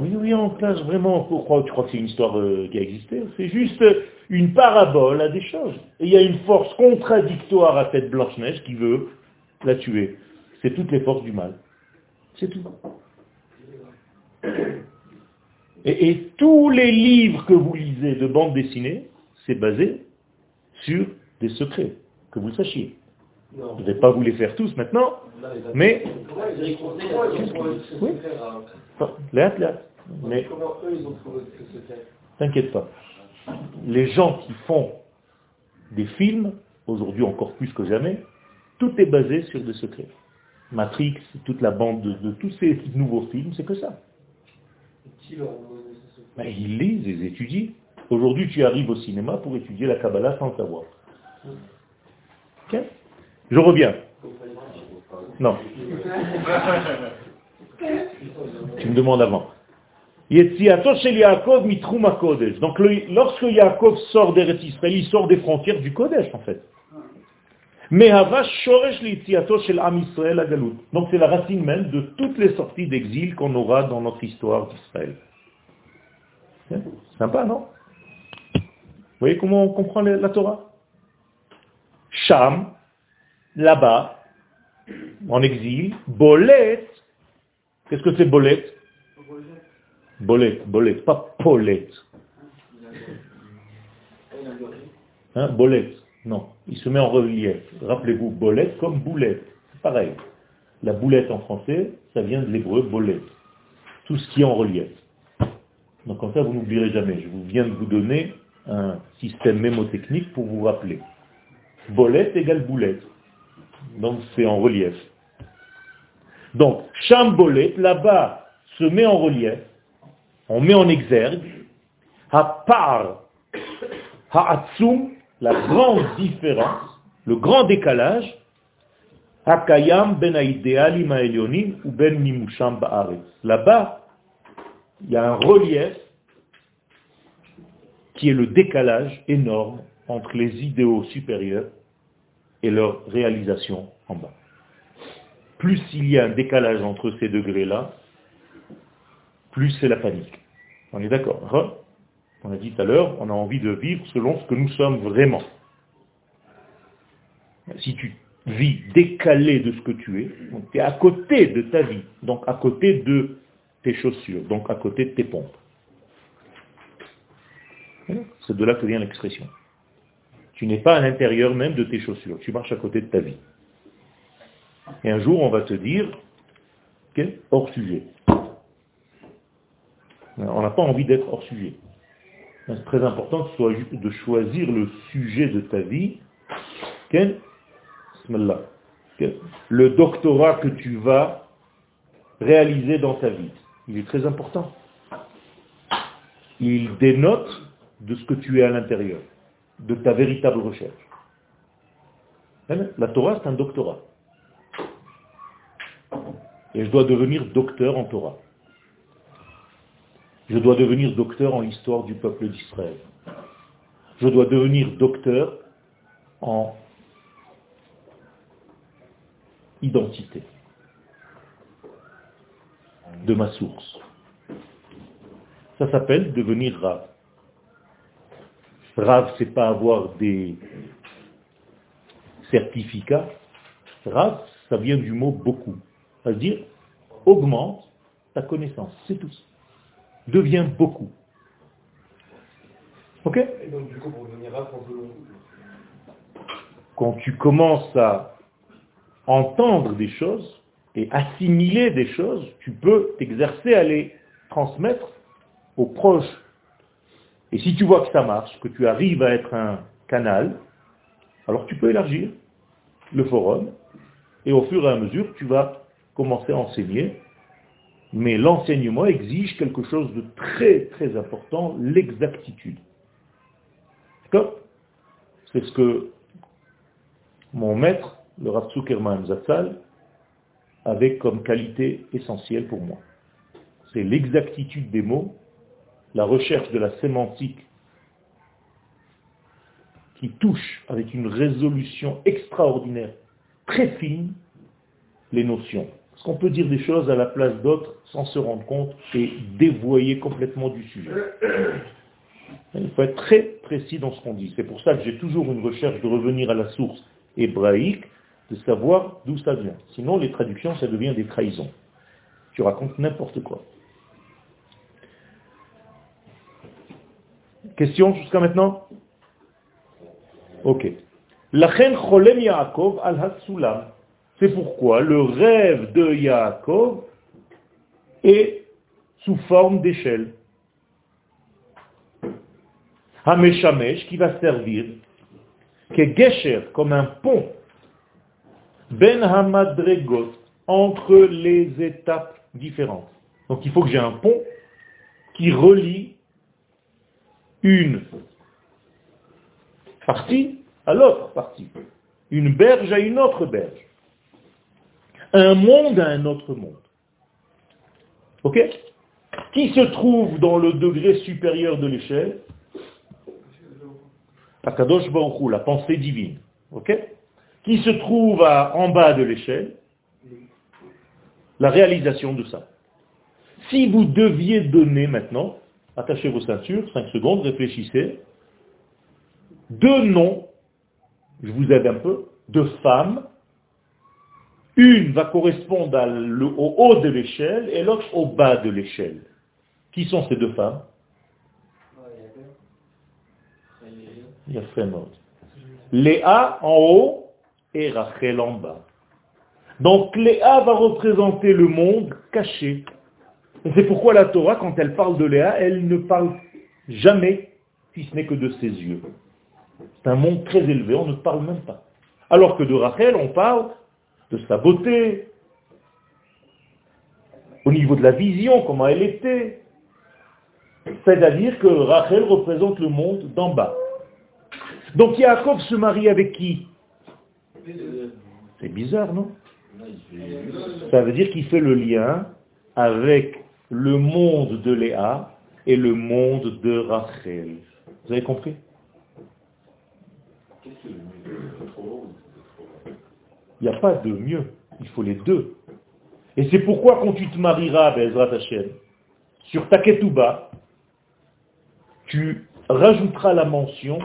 Oui, oui, en place, vraiment, pourquoi tu crois que c'est une histoire euh, qui a existé C'est juste une parabole à des choses. Et il y a une force contradictoire à cette Blanche-Neige qui veut la tuer. C'est toutes les forces du mal. C'est tout. Et, et tous les livres que vous lisez de bande dessinée, c'est basé sur des secrets, que vous le sachiez. Je ne vais pas vous les faire tous maintenant, mais... Oui. Léat, léat. Mais t'inquiète pas. Les gens qui font des films, aujourd'hui encore plus que jamais, tout est basé sur des secrets. Matrix, toute la bande de, de tous ces nouveaux films, c'est que ça. Qui leur a donné ce secret Ben, ils lisent, ils étudient. Aujourd'hui, tu arrives au cinéma pour étudier la Kabbalah sans le savoir. Ok Je reviens. Non. Tu me demandes avant. Donc le- lorsque Yaakov sort d'Eretz Israël, il sort des frontières du Kodesh en fait. Donc c'est la racine même de toutes les sorties d'exil qu'on aura dans notre histoire d'Israël. Hein? Sympa, non? Vous voyez comment on comprend la Torah? Cham, là-bas, en exil, Bolet, qu'est-ce que c'est Bolet? Bolet, Bolet, pas Paulette. Hein, Bolet, non, il se met en relief. Rappelez-vous, Bolet comme boulette, c'est pareil. La boulette en français, ça vient de l'hébreu Bolet. Tout ce qui est en relief. Donc comme ça, vous n'oublierez jamais. Je vous viens de vous donner un système mémotechnique pour vous rappeler. Bolette égale boulette. Donc c'est en relief. Donc, Chambolet, là-bas, se met en relief, on met en exergue, à part, Ha'atsum, la grande différence, le grand décalage, Hakayam ben Aïdealim Ha'elyonim ou ben Mimusham. Là-bas, il y a un relief qui est le décalage énorme entre les idéaux supérieurs et leur réalisation en bas. Plus il y a un décalage entre ces degrés-là, plus c'est la panique. On est d'accord hein? On a dit tout à l'heure, on a envie de vivre selon ce que nous sommes vraiment. Si tu vis décalé de ce que tu es, tu es à côté de ta vie, donc à côté de tes chaussures, donc à côté de tes pompes. C'est de là que vient l'expression. Tu n'es pas à l'intérieur même de tes chaussures, tu marches à côté de ta vie. Et un jour, on va te dire, ok, hors sujet. On n'a pas envie d'être hors sujet. C'est très important de choisir le sujet de ta vie. Le doctorat que tu vas réaliser dans ta vie, il est très important. Il dénote de ce que tu es à l'intérieur, de ta véritable recherche. La Torah, c'est un doctorat. Et je dois devenir docteur en Torah. Je dois devenir docteur en histoire du peuple d'Israël. Je dois devenir docteur en identité de ma source. Ça s'appelle devenir Rav. Rav, c'est pas avoir des certificats. Rav, ça vient du mot beaucoup. C'est-à-dire, augmente ta connaissance, c'est tout. Deviens beaucoup. Ok? Et donc, du coup, pour devenir rap, on veut Quand tu commences à entendre des choses et assimiler des choses, tu peux t'exercer à les transmettre aux proches. Et si tu vois que ça marche, que tu arrives à être un canal, alors tu peux élargir le forum et au fur et à mesure, tu vas commencer à enseigner. Mais l'enseignement exige quelque chose de très très important, l'exactitude. D'accord? C'est ce que mon maître, le Rav Zuckerman Zatzal, avait comme qualité essentielle pour moi. C'est l'exactitude des mots, la recherche de la sémantique qui touche avec une résolution extraordinaire, très fine, les notions. Parce qu'on peut dire des choses à la place d'autres sans se rendre compte et dévoyer complètement du sujet. Il faut être très précis dans ce qu'on dit. C'est pour ça que j'ai toujours une recherche de revenir à la source hébraïque, de savoir d'où ça vient. Sinon, les traductions, ça devient des trahisons. Tu racontes n'importe quoi. Question jusqu'à maintenant? Ok. Lachen cholem Yaakov al Hatsulam. C'est pourquoi le rêve de Yaakov est sous forme d'échelle. Hameshamesh qui va servir que Gesher comme un pont ben hamadregot entre les étapes différentes. Donc il faut que j'ai un pont qui relie une partie à l'autre partie, une berge à une autre berge, un monde à un autre monde. Ok? Qui se trouve dans le degré supérieur de l'échelle? Akadosh Baruch la pensée divine. Ok? Qui se trouve en bas de l'échelle? La réalisation de ça. Si vous deviez donner maintenant, attachez vos ceintures, 5 secondes, réfléchissez, deux noms, je vous aide un peu, de femmes, une va correspondre au haut de l'échelle et l'autre au bas de l'échelle. Qui sont ces deux femmes? Léa en haut et Rachel en bas. Donc Léa va représenter le monde caché. C'est pourquoi la Torah, quand elle parle de Léa, elle ne parle jamais, si ce n'est que de ses yeux. C'est un monde très élevé, on ne parle même pas. Alors que de Rachel, on parle de sa beauté, au niveau de la vision, comment elle était. C'est-à-dire que Rachel représente le monde d'en bas. Donc Yaakov se marie avec qui? C'est bizarre, non? Ça veut dire qu'il fait le lien avec le monde de Léa et le monde de Rachel. Vous avez compris? Il n'y a pas de mieux. Il faut les deux. Et c'est pourquoi quand tu te marieras, Bezrat Hashem, sur ta ketouba, tu rajouteras la mention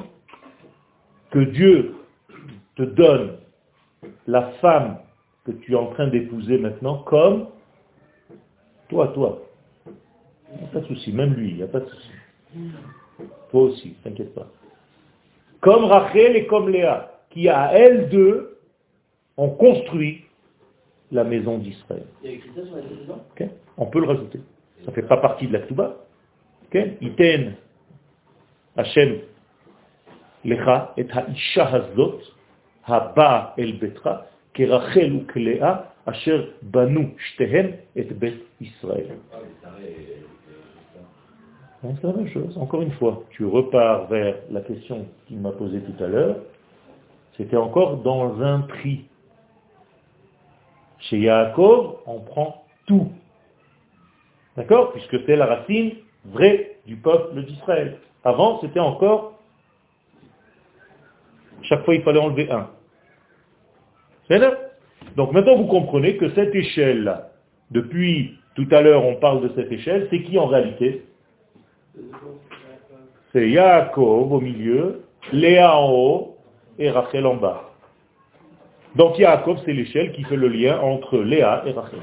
que Dieu te donne la femme que tu es en train d'épouser maintenant comme toi, toi. Il n'y a pas de souci, même lui, il n'y a pas de souci. Toi aussi, t'inquiète pas. Comme Rachel et comme Léa, qui à elles deux ont construit la maison d'Israël. On peut le rajouter. Ça ne fait pas partie de la Ktuba. Okay? Iten Hashem Lecha et Haisha Hazot Haba El Betra Kerachel ou Klea Asher Banu Shtehen et Bet Israël. C'est la même chose. Encore une fois, tu repars vers la question qu'il m'a posée tout à l'heure. C'était encore dans un tri. Chez Yaakov, on prend tout. D'accord? Puisque c'est la racine vraie du peuple d'Israël. Avant, c'était encore... Chaque fois, il fallait enlever un. C'est là Donc maintenant, vous comprenez que cette échelle-là, depuis tout à l'heure, on parle de cette échelle, c'est qui en réalité? C'est Yaakov au milieu, Léa en haut et Rachel en bas. Donc Yaakov, c'est l'échelle qui fait le lien entre Léa et Rachel.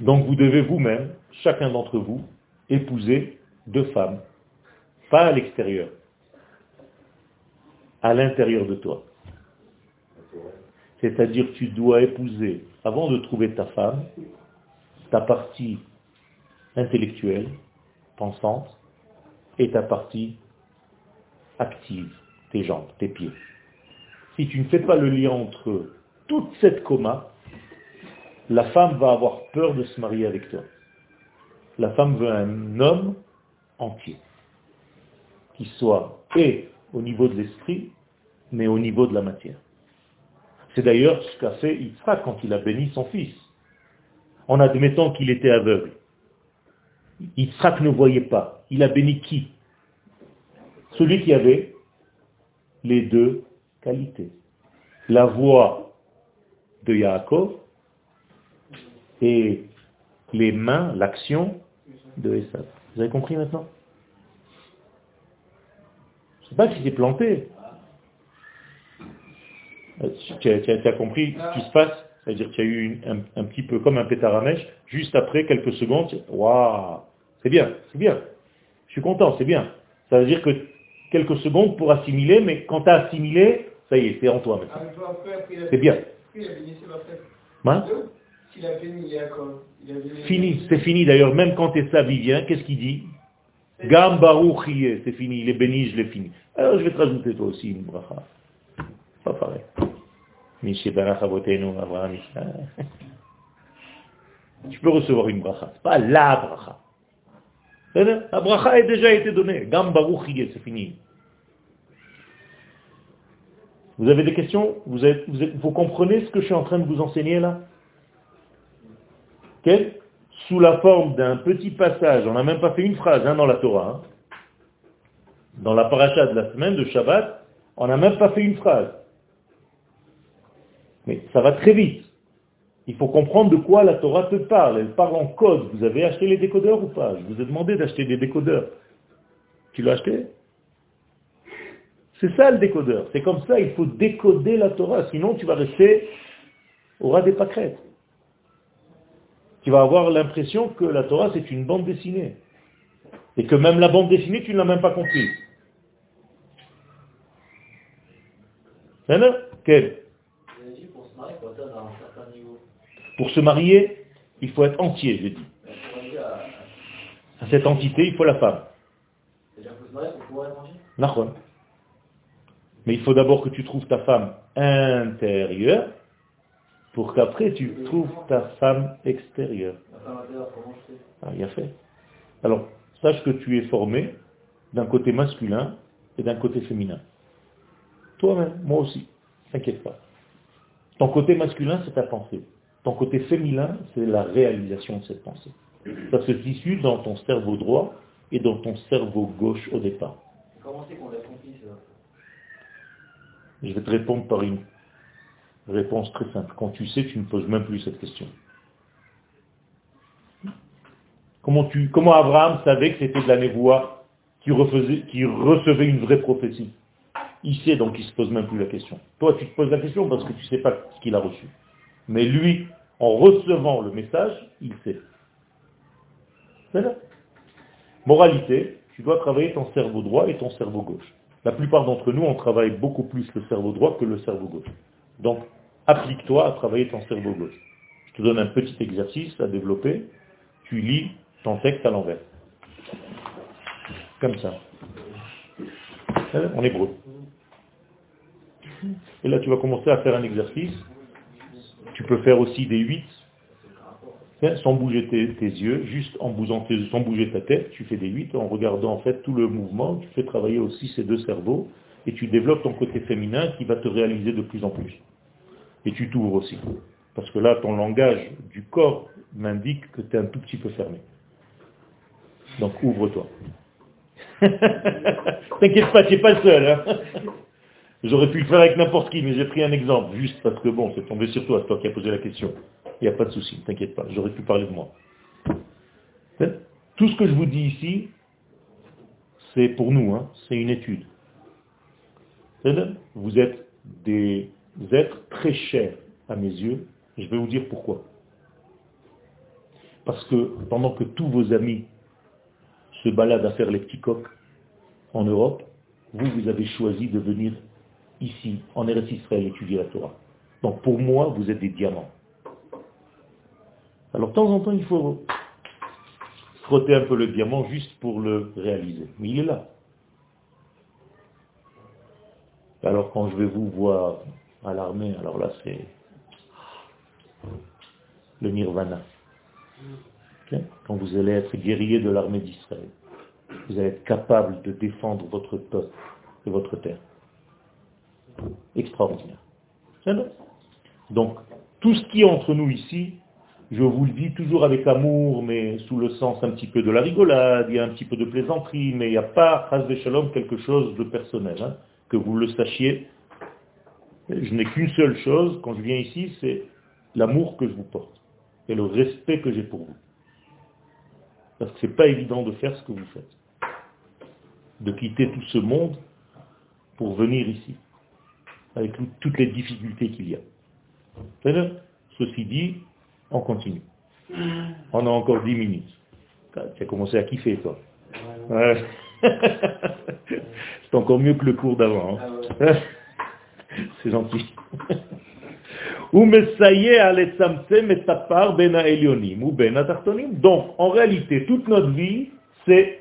Donc vous devez vous-même, chacun d'entre vous, épouser deux femmes. Pas à l'extérieur. À l'intérieur de toi. C'est-à-dire tu dois épouser, avant de trouver ta femme, ta partie intellectuelle, pensante, et ta partie active, tes jambes, tes pieds. Si tu ne fais pas le lien entre toute cette coma, la femme va avoir peur de se marier avec toi. La femme veut un homme entier, qui soit et au niveau de l'esprit, mais au niveau de la matière. C'est d'ailleurs ce qu'a fait Yitzhak quand il a béni son fils. En admettant qu'il était aveugle. Yitzhak ne voyait pas. Il a béni qui? Celui qui avait les deux qualités. La voix de Yaakov et les mains, l'action de Esav. Vous avez compris maintenant? Je ne sais pas si c'est planté. Euh, tu as compris ce qui se passe? C'est-à-dire qu'il y a eu une- un, un petit peu comme un pétard à mèche, juste après quelques secondes, waouh, c'est bien, c'est bien. Je suis content, c'est bien. Ça veut dire que quelques secondes pour assimiler, mais quand tu as assimilé, ça y est, c'est en toi maintenant. Un jour après, après, il a C'est bien. Hein. Fini, c'est fini. D'ailleurs, même quand Esav vient, qu'est-ce qu'il dit? Gam c'est fini, il est béni, je l'ai fini. Alors je vais te rajouter toi aussi une bracha. Pas pareil. Mishe Barach Avotenu, Abraham, Isaac. Tu peux recevoir une bracha. Pas la bracha. La bracha a déjà été donnée. Gam c'est fini. Vous avez des questions? Vous, comprenez ce que je suis en train de vous enseigner là? Ok Sous la forme d'un petit passage, on n'a même pas fait une phrase hein, dans la Torah. hein. Dans la paracha de la semaine de Shabbat, on n'a même pas fait une phrase. Mais ça va très vite. Il faut comprendre de quoi la Torah te parle. Elle parle en code. Vous avez acheté les décodeurs ou pas? Je vous ai demandé d'acheter des décodeurs. Tu l'as acheté? C'est ça le décodeur. C'est comme ça, il faut décoder la Torah. Sinon, tu vas rester au ras des pâquerettes. Tu vas avoir l'impression que la Torah, c'est une bande dessinée. Et que même la bande dessinée, tu ne l'as même pas comprise. C'est là Quel Vous avez dit pour se marier, il faut atteindre un certain niveau. Pour se marier, il faut être entier, je dis. Arriver à... Cette entité, il faut la femme. Mais il faut d'abord que tu trouves ta femme intérieure pour qu'après tu trouves ta femme extérieure. Ah, il a fait. Alors, sache que tu es formé d'un côté masculin et d'un côté féminin. Toi-même, moi aussi. T'inquiète pas. Ton côté masculin, c'est ta pensée. Ton côté féminin, c'est la réalisation de cette pensée. Ça se situe dans ton cerveau droit et dans ton cerveau gauche au départ. Comment c'est qu'on l'a compris ça Je vais te répondre par une réponse très simple. Quand tu sais, tu ne poses même plus cette question. Comment, tu, comment Abraham savait que c'était de la névoie qui, refaisait- qui recevait une vraie prophétie? Il sait donc il ne se pose même plus la question. Toi, tu te poses la question parce que tu ne sais pas ce qu'il a reçu. Mais lui, en recevant le message, il sait. C'est là. Moralité, tu dois travailler ton cerveau droit et ton cerveau gauche. La plupart d'entre nous, on travaille beaucoup plus le cerveau droit que le cerveau gauche. Donc, applique-toi à travailler ton cerveau gauche. Je te donne un petit exercice à développer. Tu lis ton texte à l'envers. Comme ça. Hein, En hébreu. Et là, tu vas commencer à faire un exercice. Tu peux faire aussi des 8 Hein, sans bouger tes, tes yeux, juste en bougeant tes- sans bouger ta tête, tu fais des 8 en regardant en fait tout le mouvement, tu fais travailler aussi ces deux cerveaux et tu développes ton côté féminin qui va te réaliser de plus en plus. Et tu t'ouvres aussi. Parce que là, ton langage du corps m'indique que tu es un tout petit peu fermé. Donc ouvre-toi. T'inquiète pas, tu n'es pas le seul. hein. J'aurais pu le faire avec n'importe qui, mais j'ai pris un exemple, juste parce que bon, c'est tombé sur toi, c'est toi qui as posé la question. Il n'y a pas de souci, t'inquiète pas, j'aurais pu parler de moi. Hein Tout ce que je vous dis ici, c'est pour nous, hein, c'est une étude. C'est-à-dire, Vous êtes des êtres très chers à mes yeux, je vais vous dire pourquoi. Parce que pendant que tous vos amis se baladent à faire les petits coqs en Europe, vous, vous avez choisi de venir ici, en Eretz Israël, étudier la Torah. Donc pour moi, vous êtes des diamants. Alors de temps en temps, il faut frotter un peu le diamant juste pour le réaliser. Mais il est là. Alors quand je vais vous voir à l'armée, alors là c'est le nirvana. Quand vous allez être guerrier de l'armée d'Israël, vous allez être capable de défendre votre peuple et votre terre. Extraordinaire. Donc, tout ce qui est entre nous ici, je vous le dis toujours avec amour, mais sous le sens un petit peu de la rigolade, il y a un petit peu de plaisanterie, mais il n'y a pas, de Shalom, quelque chose de personnel. hein. que vous le sachiez, je n'ai qu'une seule chose quand je viens ici, c'est l'amour que je vous porte et le respect que j'ai pour vous. Parce que c'est pas évident de faire ce que vous faites. De quitter tout ce monde pour venir ici, avec tout- toutes les difficultés qu'il y a. Ceci dit, on continue. On a encore 10 minutes. Tu as commencé à kiffer, toi. Ouais. C'est encore mieux que le cours d'avant. hein. C'est gentil. Ben ben. Donc, en réalité, toute notre vie, c'est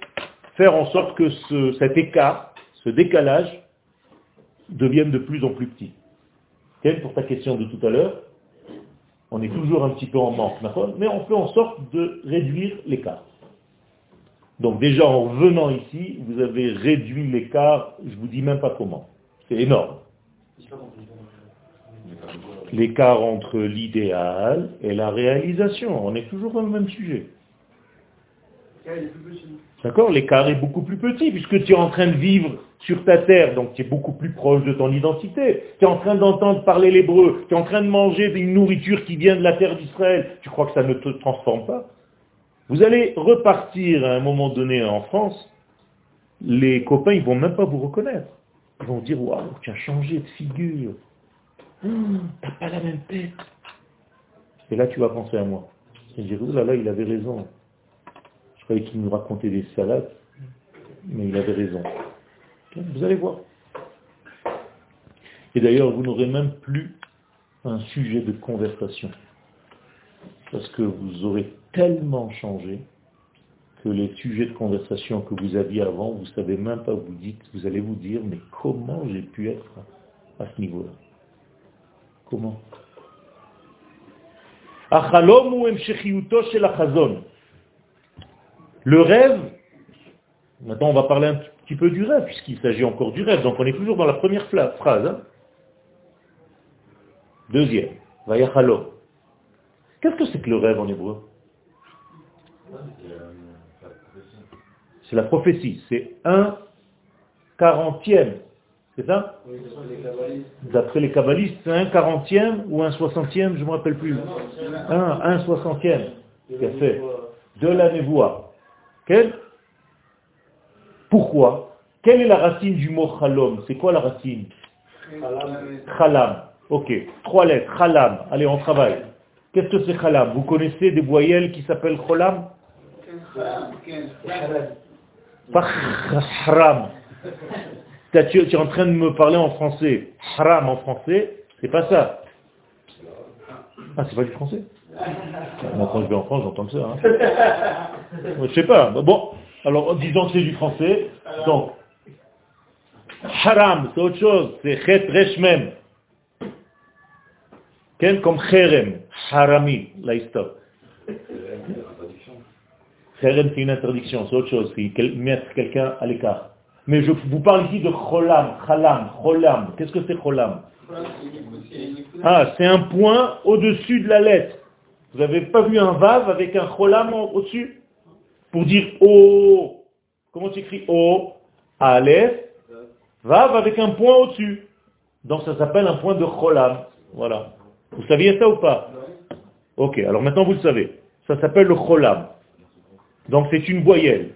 faire en sorte que ce- cet écart, ce décalage, devienne de plus en plus petit. Ken, pour ta question de tout à l'heure, on est toujours un petit peu en manque, mais on fait en sorte de réduire l'écart. Donc déjà, en venant ici, vous avez réduit l'écart, je vous dis même pas comment. C'est énorme. L'écart entre l'idéal et la réalisation. On est toujours dans le même sujet. D'accord L'écart est beaucoup plus petit puisque tu es en train de vivre sur ta terre, donc tu es beaucoup plus proche de ton identité. Tu es en train d'entendre parler l'hébreu, tu es en train de manger une nourriture qui vient de la terre d'Israël. Tu crois que ça ne te transforme pas? Vous allez repartir à un moment donné en France, les copains, ils vont même pas vous reconnaître. Ils vont dire, waouh, tu as changé de figure. Hum, T'as pas la même tête. Et là, tu vas penser à moi. Et dire, oh là là, il avait raison. Croyais qu'il nous racontait des salades, mais il avait raison. Vous allez voir. Et d'ailleurs, vous n'aurez même plus un sujet de conversation. Parce que vous aurez tellement changé que les sujets de conversation que vous aviez avant, vous savez même pas, vous dites, vous allez vous dire, mais comment j'ai pu être à ce niveau-là? Comment Achalom ou emshechiyuto shel achazon. Le rêve, maintenant on va parler un petit peu du rêve, puisqu'il s'agit encore du rêve, donc on est toujours dans la première phrase. hein. Deuxième, vayachalom. Qu'est-ce que c'est que le rêve en hébreu? C'est la prophétie, c'est un quarantième, c'est ça? D'après les kabbalistes, c'est un quarantième ou un soixantième, je ne me rappelle plus. Un, un soixantième. Qu'a fait De la névoie. Quel Pourquoi? Quelle est la racine du mot chalom C'est quoi la racine? Chalam. Ok. Trois lettres. Chalam. Allez, on travaille. Qu'est-ce que c'est chalam Vous connaissez des voyelles qui s'appellent cholam Pas haram. Tu es en train de me parler en français. Haram en français, c'est pas ça. Ah, c'est pas du français Moi, quand je vais en France, j'entends que ça. hein. Je sais pas. Bon, alors disons que c'est du français. Donc, haram, c'est autre chose. C'est chet reshmem. Quel comme cherem, harami, là il stop. Cherem, c'est une interdiction, c'est autre chose. C'est mettre quelqu'un à l'écart. Mais je vous parle ici de cholam, chalam, cholam. Qu'est-ce que c'est cholam Ah, c'est un point au-dessus de la lettre. Vous n'avez pas vu un vav avec un cholam au-dessus Pour dire O. Comment tu écris O Aleph. Vav avec un point au-dessus. Donc ça s'appelle un point de cholam. Voilà. Vous saviez ça ou pas? Ok, alors maintenant vous le savez. Ça s'appelle le cholam. Donc c'est une voyelle.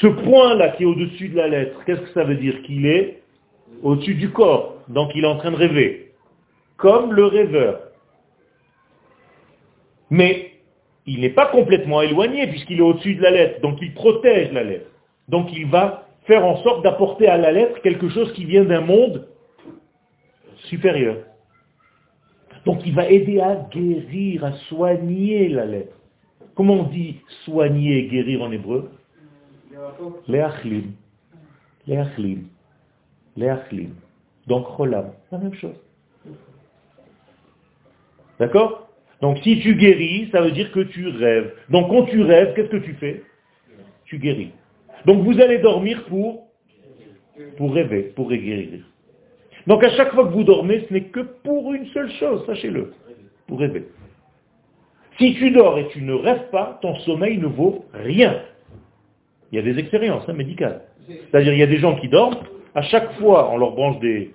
Ce point-là qui est au-dessus de la lettre, qu'est-ce que ça veut dire Qu'il est? Au-dessus du corps. Donc il est en train de rêver. Comme le rêveur. Mais il n'est pas complètement éloigné puisqu'il est au-dessus de la lettre. Donc il protège la lettre. Donc il va faire en sorte d'apporter à la lettre quelque chose qui vient d'un monde supérieur. Donc il va aider à guérir, à soigner la lettre. Comment on dit soigner et guérir en hébreu? Leachlim. Leachlim. Leachlim. Donc cholam, la même chose. D'accord? Donc si tu guéris, ça veut dire que tu rêves. Donc quand tu rêves, qu'est-ce que tu fais? Tu guéris. Donc vous allez dormir pour, pour rêver, pour guérir. Donc à chaque fois que vous dormez, ce n'est que pour une seule chose, sachez-le, pour rêver. Si tu dors et tu ne rêves pas, ton sommeil ne vaut rien. Il y a des expériences hein, médicales. C'est-à-dire il y a des gens qui dorment, à chaque fois on leur branche des,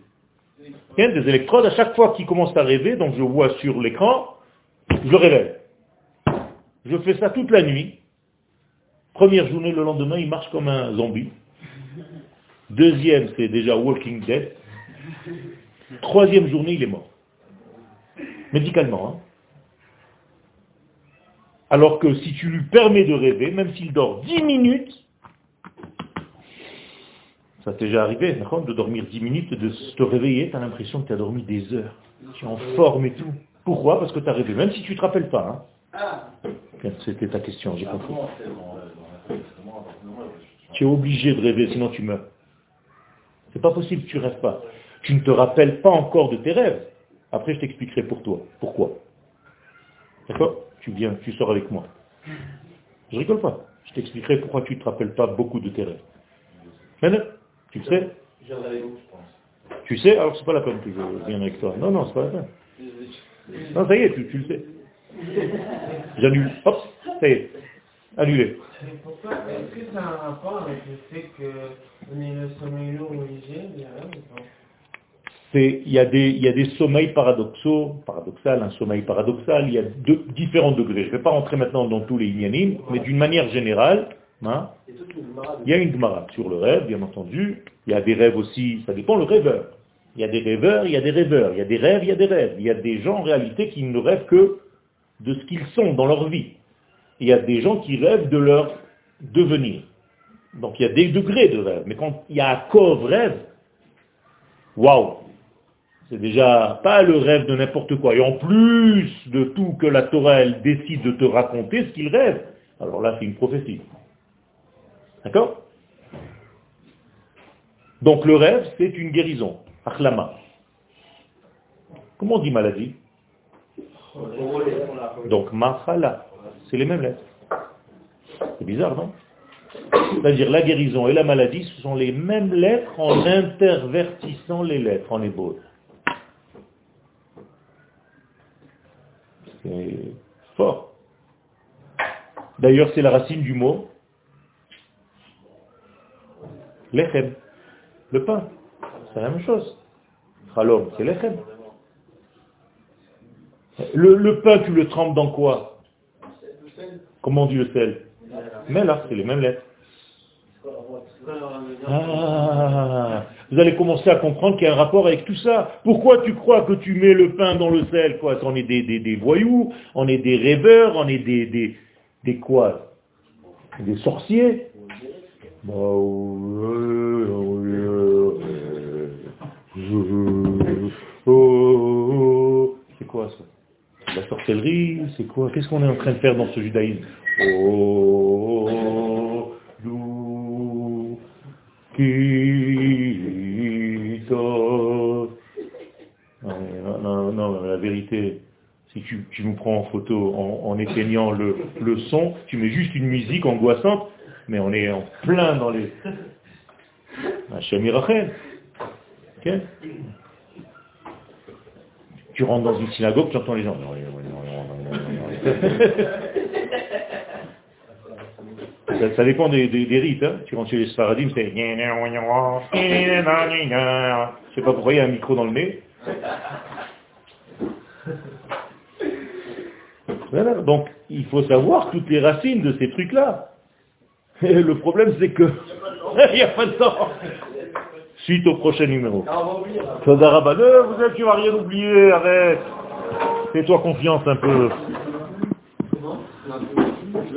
des électrodes, à chaque fois qu'ils commencent à rêver, donc je vois sur l'écran, je le réveille. Je fais ça toute la nuit. Première journée, le lendemain, il marche comme un zombie. Deuxième, c'est déjà Walking Dead. Troisième journée, il est mort. Médicalement. Hein. Alors que si tu lui permets de rêver, même s'il dort 10 minutes, ça t'est déjà arrivé, de dormir 10 minutes, de te réveiller, tu as l'impression que tu as dormi des heures. Tu es en forme et tout. Pourquoi? Parce que tu as rêvé, même si tu ne te rappelles pas. Hein. C'était ta question, j'ai compris. Tu es obligé de rêver, sinon tu meurs. C'est pas possible, tu rêves pas. Tu ne te rappelles pas encore de tes rêves. Après, je t'expliquerai pour toi. Pourquoi? D'accord? Tu viens, tu sors avec moi. Je rigole pas. Je t'expliquerai pourquoi tu ne te rappelles pas beaucoup de tes rêves. Maintenant, tu le sais? Tu sais? Alors c'est pas la peine que je vienne avec toi. Non, non, c'est pas la peine. Non, ça y est, tu, tu le sais. J'annule. Hop, ça y est. Annulé. Pourquoi Est-ce que ça a un rapport avec le fait que on est le sommeil lourd ou léger Il y a rien ou pas? Il y, a des, il y a des sommeils paradoxaux, paradoxal, un sommeil paradoxal, il y a deux, différents degrés. Je ne vais pas rentrer maintenant dans tous les inyanim, mais d'une manière générale, hein, il y a une gmara sur le rêve, bien entendu. Il y a des rêves aussi, ça dépend le rêveur. Il y a des rêveurs, il y a des rêveurs. Il y a des rêves, il y a des rêves. Il y a des gens en réalité qui ne rêvent que de ce qu'ils sont dans leur vie. Il y a des gens qui rêvent de leur devenir. Donc il y a des degrés de rêve. Mais quand il y a un rêve, waouh c'est déjà pas le rêve de n'importe quoi. Et en plus de tout que la Torah, elle décide de te raconter ce qu'il rêve, alors là, c'est une prophétie. D'accord? Donc le rêve, c'est une guérison. Achlama. Comment on dit maladie Donc machala. C'est les mêmes lettres. C'est bizarre, non C'est-à-dire la guérison et la maladie, ce sont les mêmes lettres en intervertissant les lettres en hébreu. C'est fort. D'ailleurs, c'est la racine du mot lechem, le pain. C'est la même chose. C'est. Le, le, pain, tu le trempes dans quoi? Comment on dit le sel? Mais là, c'est les mêmes lettres. Ah, vous allez commencer à comprendre qu'il y a un rapport avec tout ça. Pourquoi tu crois que tu mets le pain dans le sel Quoi? On est des, des, des, voyous, on est des rêveurs, on est des, des, des quoi? Des sorciers? C'est quoi ça? La sorcellerie C'est quoi? Qu'est-ce qu'on est en train de faire dans ce judaïsme? Oh, non, non, la vérité, si tu, tu nous prends en photo en, éteignant le, le, son, tu mets juste une musique angoissante, mais on est en plein dans les... Tu rentres dans une synagogue, tu entends les gens. Ça, dépend des, rites. Hein. Tu rentres chez les Sfaradim, c'est... Je sais pas pourquoi il y a un micro dans le nez. donc il faut savoir toutes les racines de ces trucs-là. Le problème c'est que il n'y a pas de temps. Suite au prochain numéro. vous êtes, tu vas rien oublier, arrête. Fais-toi confiance un peu.